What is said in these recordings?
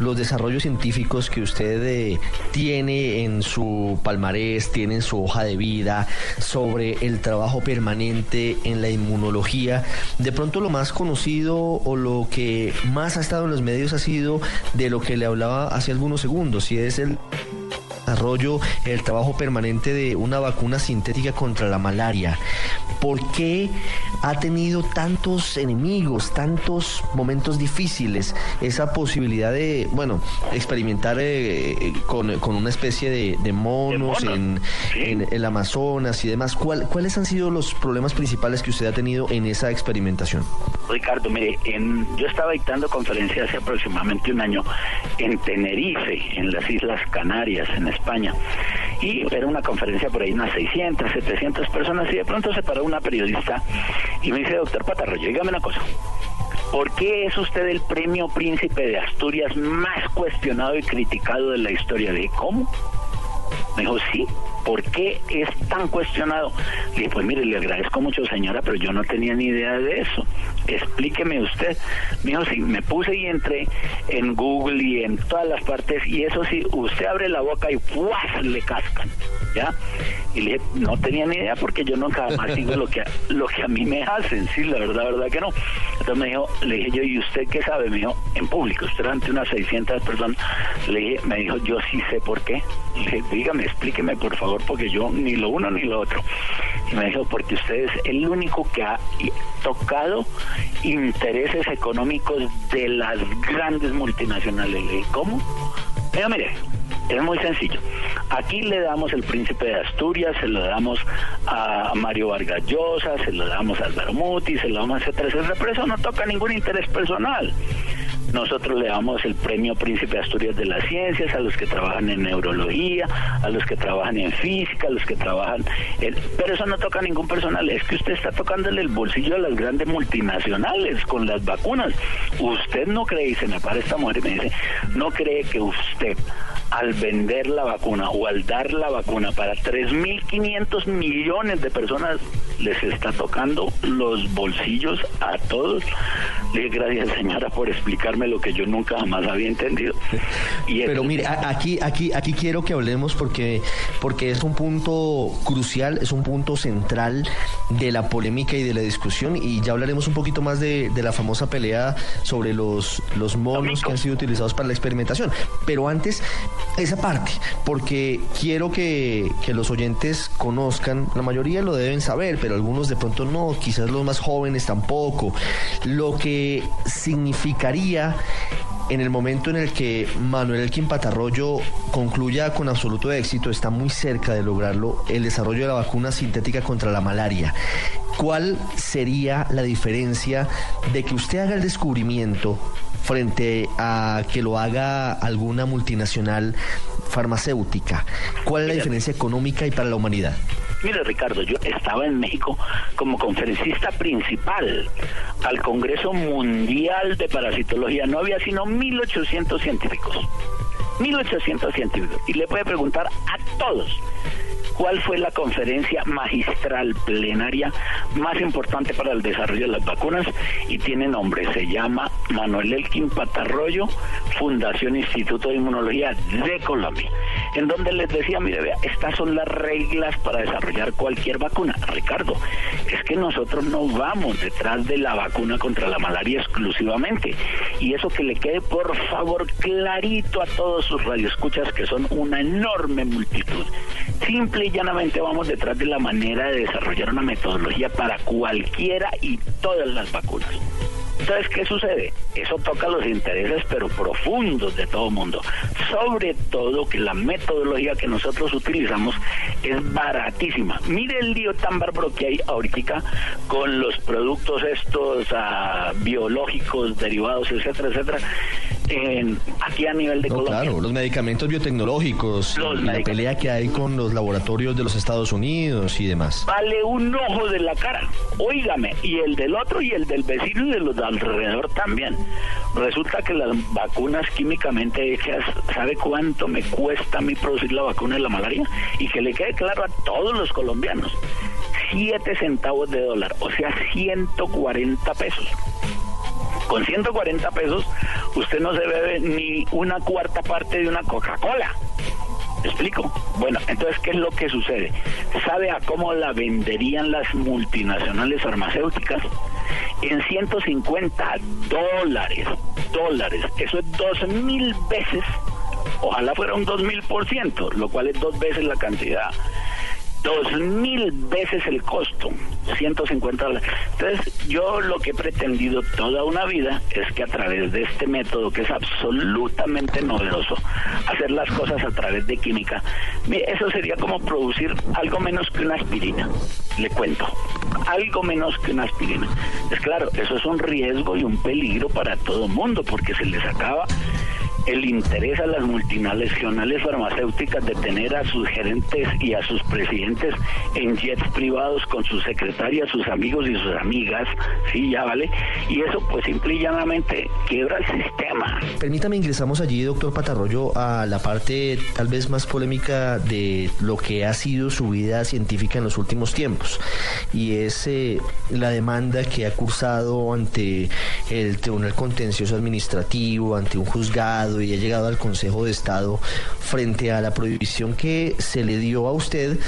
los desarrollos científicos que usted eh, tiene en su palmarés, tiene en su hoja de vida sobre el trabajo permanente en la inmunología, de pronto lo más conocido o lo que más ha estado en los medios ha sido de lo que le hablaba hace algunos segundos, y es el desarrollo, el trabajo permanente de una vacuna sintética contra la malaria. ¿Por qué ha tenido tantos enemigos, tantos momentos difíciles, esa posibilidad de, bueno, experimentar eh, con, una especie de, monos, En, el Amazonas y demás? ¿Cuáles han sido los problemas principales que usted ha tenido en esa experimentación? Ricardo, mire, yo estaba dictando conferencias hace aproximadamente un año en Tenerife, en las Islas Canarias, en España. Y era una conferencia por ahí, unas 600, 700 personas, y de pronto se paró una periodista y me dice, doctor Patarroyo, dígame una cosa. ¿Por qué es usted el premio Príncipe de Asturias más cuestionado y criticado de la historia? de ¿cómo? Me dijo, sí, ¿por qué es tan cuestionado? Le dije, pues mire, le agradezco mucho señora, pero yo no tenía ni idea de eso. Explíqueme usted. Me sí, me puse y entré en Google y en todas las partes y eso sí, usted abre la boca y ¡fuas! le cascan, ¿ya? Y le dije, no tenía ni idea porque yo nunca más digo lo que, lo que a mí me hacen, sí, la verdad, verdad que no. Entonces me dijo, le dije yo, ¿y usted qué sabe? Me dijo, en público, usted ante unas 600 personas. Le dije, me dijo, yo sí sé por qué. Dígame, explíqueme por favor, porque yo ni lo uno ni lo otro. Y me dijo, porque usted es el único que ha tocado intereses económicos de las grandes multinacionales. Le dije, ¿cómo? Mira, mire, es muy sencillo. Aquí le damos el príncipe de Asturias, se lo damos a Mario Vargas Llosa, se lo damos a Álvaro Muti, se lo damos a etcétera, etcétera, pero eso no toca ningún interés personal. Nosotros le damos el premio Príncipe Asturias de las Ciencias a los que trabajan en neurología, a los que trabajan en física, a los que trabajan en... Pero eso no toca a ningún personal, es que usted está tocándole el bolsillo a las grandes multinacionales con las vacunas. Usted no cree, y se me para esta mujer y me dice, no cree que usted al vender la vacuna o al dar la vacuna para 3.500 millones de personas les está tocando los bolsillos a todos. Le gracias señora por explicarme lo que yo nunca jamás había entendido. Pero mire, aquí, aquí, aquí quiero que hablemos porque, porque es un punto crucial, es un punto central de la polémica y de la discusión y ya hablaremos un poquito más de, de la famosa pelea sobre los, los monos que han sido utilizados para la experimentación. Pero antes, esa parte, porque quiero que, los oyentes conozcan, la mayoría lo deben saber, pero algunos de pronto no, quizás los más jóvenes tampoco, lo que significaría en el momento en el que Manuel Elkin Patarroyo concluya con absoluto éxito, está muy cerca de lograrlo, el desarrollo de la vacuna sintética contra la malaria. ¿Cuál sería la diferencia de que usted haga el descubrimiento frente a que lo haga alguna multinacional farmacéutica? ¿Cuál es la diferencia económica y para la humanidad? Mire, Ricardo, yo estaba en México como conferencista principal al Congreso Mundial de Parasitología. No había sino 1.800 científicos. 1.800 científicos. Y le puede preguntar a todos cuál fue la conferencia magistral plenaria más importante para el desarrollo de las vacunas y tiene nombre, se llama Manuel Elkin Patarroyo, Fundación Instituto de Inmunología de Colombia, en donde les decía, mire, vea, estas son las reglas para desarrollar cualquier vacuna. Ricardo, es que nosotros no vamos detrás de la vacuna contra la malaria exclusivamente. Y eso que le quede por favor clarito a todos sus radioescuchas que son una enorme multitud. Simple y llanamente vamos detrás de la manera de desarrollar una metodología para cualquiera y todas las vacunas. Entonces, ¿qué sucede? Eso toca los intereses, pero profundos de todo mundo. Sobre todo que la metodología que nosotros utilizamos es baratísima. Mire el lío tan bárbaro que hay ahorita con los productos estos ah, biológicos, derivados, etcétera, etcétera aquí a nivel de Colombia. Claro, los medicamentos biotecnológicos, la pelea que hay con los laboratorios de los Estados Unidos y demás. Vale un ojo de la cara, óigame, y el del otro y el del vecino y de los de alrededor también. Resulta que las vacunas químicamente hechas, ¿sabe cuánto me cuesta a mí producir la vacuna de la malaria? Y que le quede claro a todos los colombianos, 7 centavos de dólar, o sea, 140 pesos. Con 140 pesos usted no se bebe ni una cuarta parte de una Coca-Cola. ¿Me explico? Bueno, entonces, ¿qué es lo que sucede? ¿Sabe a cómo la venderían las multinacionales farmacéuticas? En 150 dólares, dólares. Eso es dos mil veces, ojalá fuera un dos mil por ciento, lo cual es dos veces la cantidad dos mil veces el costo, 150 dólares. Entonces, yo lo que he pretendido toda una vida es que a través de este método, que es absolutamente novedoso, hacer las cosas a través de química, eso sería como producir algo menos que una aspirina, le cuento, algo menos que una aspirina. Es claro, eso es un riesgo y un peligro para todo mundo, porque se les acaba el interés a las multinacionales farmacéuticas de tener a sus gerentes y a sus presidentes en jets privados con sus secretarias, sus amigos y sus amigas, sí, ya vale, y eso pues simple y llanamente quiebra el sistema. Permítame ingresamos allí, doctor Patarroyo, a la parte tal vez más polémica de lo que ha sido su vida científica en los últimos tiempos, y es eh, la demanda que ha cursado ante el Tribunal Contencioso Administrativo, ante un juzgado, y ha llegado al Consejo de Estado frente a la prohibición que se le dio a usted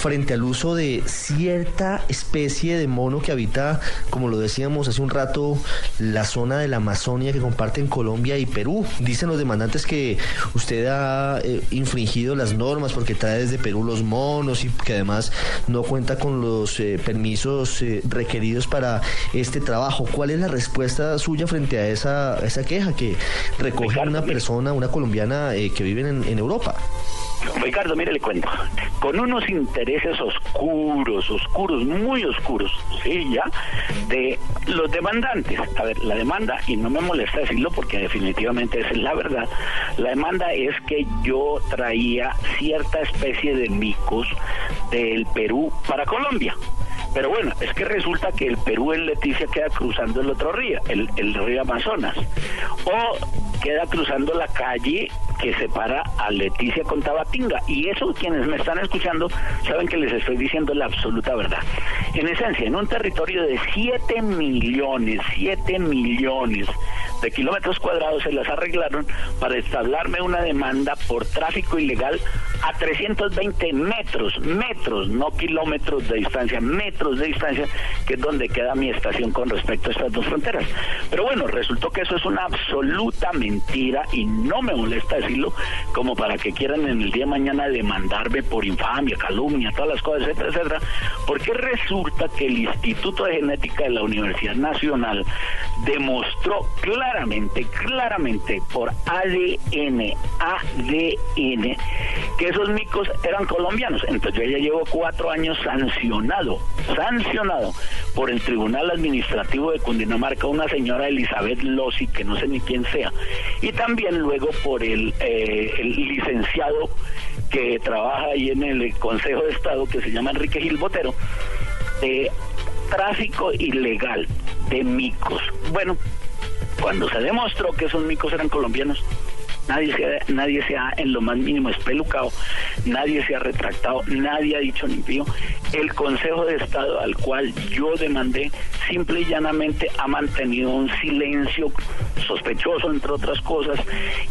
frente al uso de cierta especie de mono que habita, como lo decíamos hace un rato, la zona de la Amazonia que comparten Colombia y Perú. Dicen los demandantes que usted ha eh, infringido las normas porque trae desde Perú los monos y que además no cuenta con los eh, permisos eh, requeridos para este trabajo. ¿Cuál es la respuesta suya frente a esa, esa queja que recoge una persona, una colombiana que vive en, en Europa? Ricardo, mire, le cuento. Con unos intereses oscuros, oscuros, muy oscuros, ¿sí? Ya, de los demandantes. A ver, la demanda, y no me molesta decirlo porque definitivamente es la verdad, la demanda es que yo traía cierta especie de micos del Perú para Colombia. Pero bueno, es que resulta que el Perú en Leticia queda cruzando el otro río, el, el río Amazonas. O queda cruzando la calle que separa a Leticia con Tabatinga. Y eso quienes me están escuchando saben que les estoy diciendo la absoluta verdad. En esencia, en un territorio de 7 millones, 7 millones de kilómetros cuadrados se las arreglaron para establarme una demanda por tráfico ilegal a 320 metros, metros, no kilómetros de distancia, metros de distancia, que es donde queda mi estación con respecto a estas dos fronteras. Pero bueno, resultó que eso es una absoluta mentira y no me molesta decirlo como para que quieran en el día de mañana demandarme por infamia, calumnia, todas las cosas, etcétera, etcétera, porque resulta que el Instituto de Genética de la Universidad Nacional demostró claramente, claramente por ADN, ADN, que esos micos eran colombianos. Entonces yo ya llevo cuatro años sancionado, sancionado por el Tribunal Administrativo de Cundinamarca, una señora Elizabeth Lossi, que no sé ni quién sea, y también luego por el, eh, el licenciado que trabaja ahí en el Consejo de Estado, que se llama Enrique Gil Botero, de tráfico ilegal de micos. Bueno, cuando se demostró que esos micos eran colombianos, nadie se, nadie se ha en lo más mínimo espelucado, nadie se ha retractado, nadie ha dicho ni pío. El Consejo de Estado al cual yo demandé simple y llanamente ha mantenido un silencio sospechoso, entre otras cosas,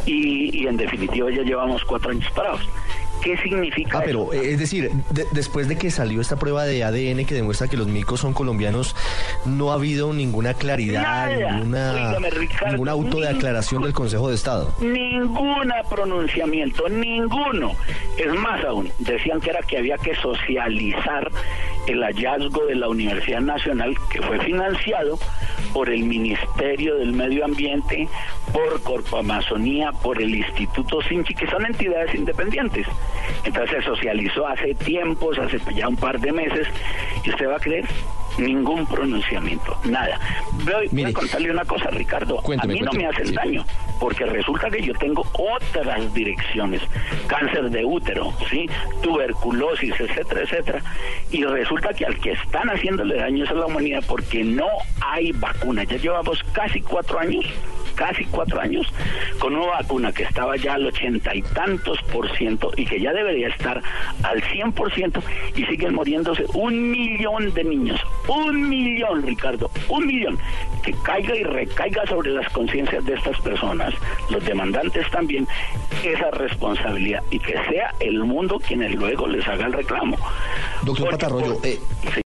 y en definitiva ya llevamos cuatro años parados. ¿Qué significa? Ah, pero eh, es decir, después de que salió esta prueba de ADN que demuestra que los micos son colombianos, no ha habido ninguna claridad, ninguna, ningún auto de aclaración del Consejo de Estado. Ningún pronunciamiento, ninguno. Es más aún, decían que era que había que socializar el hallazgo de la Universidad Nacional que fue financiado por el Ministerio del Medio Ambiente, por Corpo Amazonía, por el Instituto Sinchi, que son entidades independientes. Entonces se socializó hace tiempos, hace ya un par de meses, y usted va a creer ningún pronunciamiento, nada. Voy, a contarle una cosa, Ricardo. a mí no me hacen daño, porque resulta que yo tengo otras direcciones, cáncer de útero, sí, tuberculosis, etcétera, etcétera, y resulta que al que están haciéndole daño es a la humanidad porque no hay vacuna. Ya llevamos casi cuatro años casi cuatro años, con una vacuna que estaba ya al ochenta y tantos por ciento y que ya debería estar al cien por ciento y siguen muriéndose un millón de niños, un millón, Ricardo, un millón, que caiga y recaiga sobre las conciencias de estas personas, los demandantes también, esa responsabilidad y que sea el mundo quienes luego les haga el reclamo. Doctor Patarroyo, eh,